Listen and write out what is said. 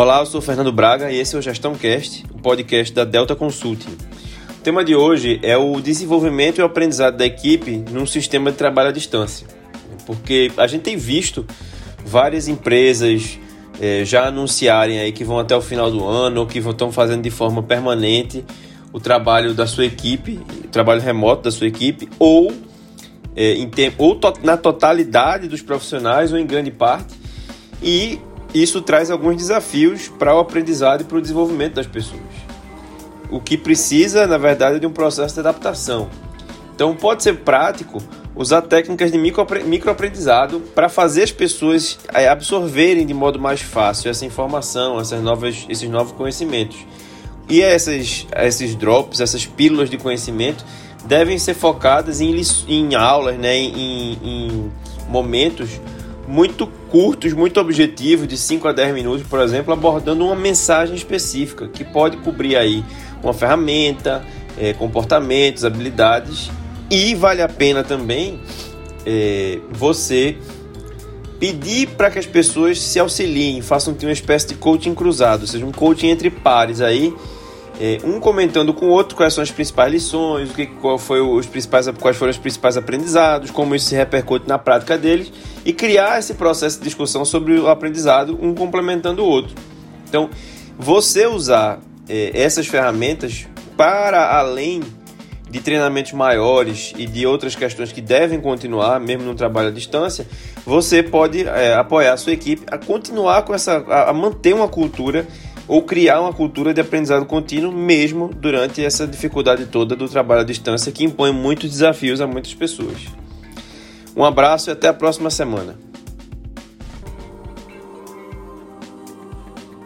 Olá, eu sou Fernando Braga e esse é o Gestão Cast, o podcast da Delta Consulting. O tema de hoje é o desenvolvimento e o aprendizado da equipe num sistema de trabalho à distância. Porque a gente tem visto várias empresas eh, já anunciarem aí que vão até o final do ano ou que estão fazendo de forma permanente o trabalho da sua equipe, o trabalho remoto da sua equipe, ou, eh, em ou to na totalidade dos profissionais ou em grande parte. E isso traz alguns desafios para o aprendizado e para o desenvolvimento das pessoas. O que precisa, na verdade, é de um processo de adaptação. Então, pode ser prático usar técnicas de microaprendizado para fazer as pessoas eh, absorverem de modo mais fácil essa informação, essas novas, esses novos conhecimentos. E essas, esses drops, essas pílulas de conhecimento devem ser focadas em, em aulas, né, em, em momentos muito curtos, muito objetivos, de 5 a 10 minutos, por exemplo, abordando uma mensagem específica que pode cobrir aí uma ferramenta, é, comportamentos, habilidades. E vale a pena também é, você pedir para que as pessoas se auxiliem, façam uma espécie de coaching cruzado, ou seja, um coaching entre pares aí é, um comentando com o outro quais são as principais lições, o que, qual foi os principais, quais foram os principais aprendizados, como isso se repercute na prática deles e criar esse processo de discussão sobre o aprendizado, um complementando o outro. Então, você usar é, essas ferramentas para além de treinamentos maiores e de outras questões que devem continuar, mesmo no trabalho à distância, você pode é, apoiar a sua equipe a continuar com essa, a, a manter uma cultura ou criar uma cultura de aprendizado contínuo mesmo durante essa dificuldade toda do trabalho à distância que impõe muitos desafios a muitas pessoas. Um abraço e até a próxima semana.